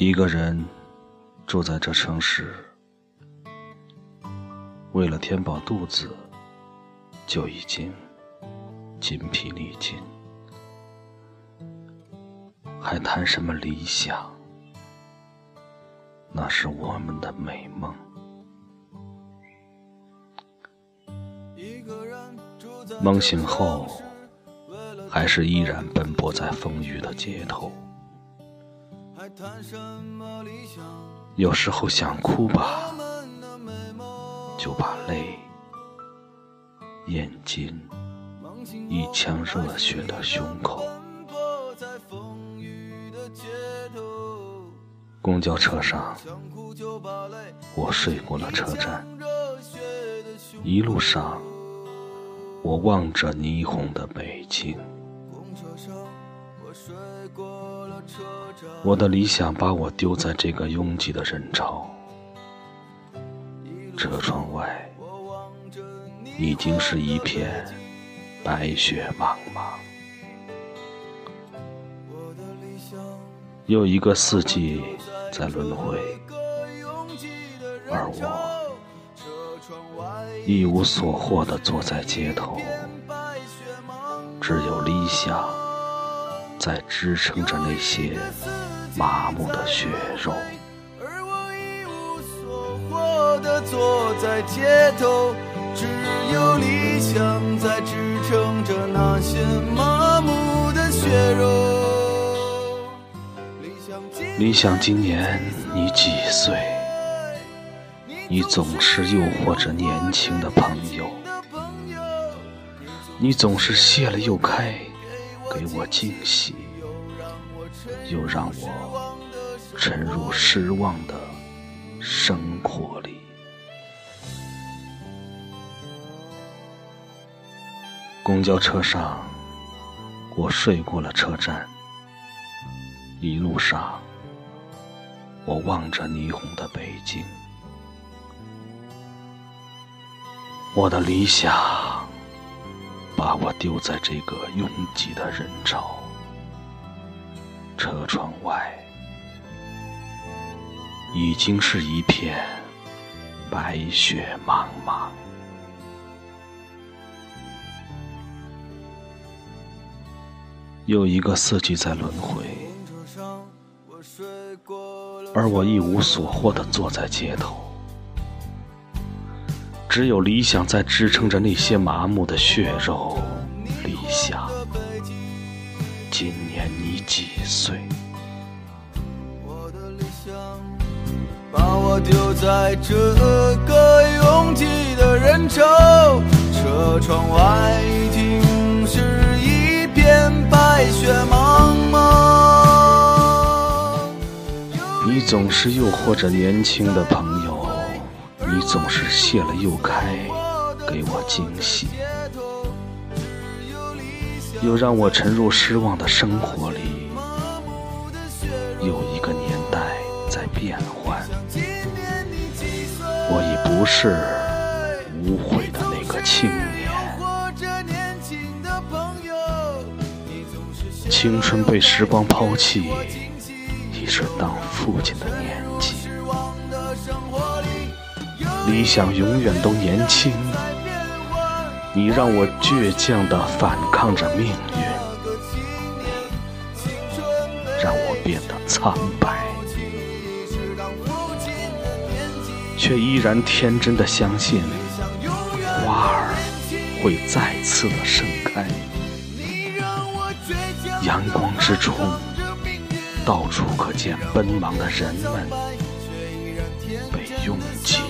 一个人住在这城市，为了填饱肚子，就已经筋疲力尽，还谈什么理想？那是我们的美梦。梦醒后，还是依然奔波在风雨的街头。有时候想哭吧，就把泪咽进一腔热血的胸口。公交车上，我睡过了车站，一路上，我望着霓虹的北京。我的理想把我丢在这个拥挤的人潮，车窗外已经是一片白雪茫茫。又一个四季在轮回，而我一无所获的坐在街头，只有理想。在支撑着那些麻木的血肉，而我一无所获的坐在街头，只有理想在支撑着那些麻木的血肉。理想今年你几岁？你总是诱惑着年轻的朋友，你总是谢了又开。给我惊喜，又让我沉入失望的生活里。公交车上，我睡过了车站。一路上，我望着霓虹的北京。我的理想。把我丢在这个拥挤的人潮，车窗外已经是一片白雪茫茫。又一个四季在轮回，而我一无所获的坐在街头。只有理想在支撑着那些麻木的血肉。理想，今年你几岁？我的理想把我丢在这个拥挤的人潮，车窗外已经是一片白雪茫茫。你总是诱惑着年轻的朋友。你总是谢了又开，给我惊喜，又让我沉入失望的生活里。有一个年代在变换，我已不是无悔的那个青年。青春被时光抛弃，已是当父亲的年纪。理想永远都年轻，你让我倔强地反抗着命运，让我变得苍白，却依然天真的相信花儿会再次的盛开。阳光之中，到处可见奔忙的人们，被拥挤。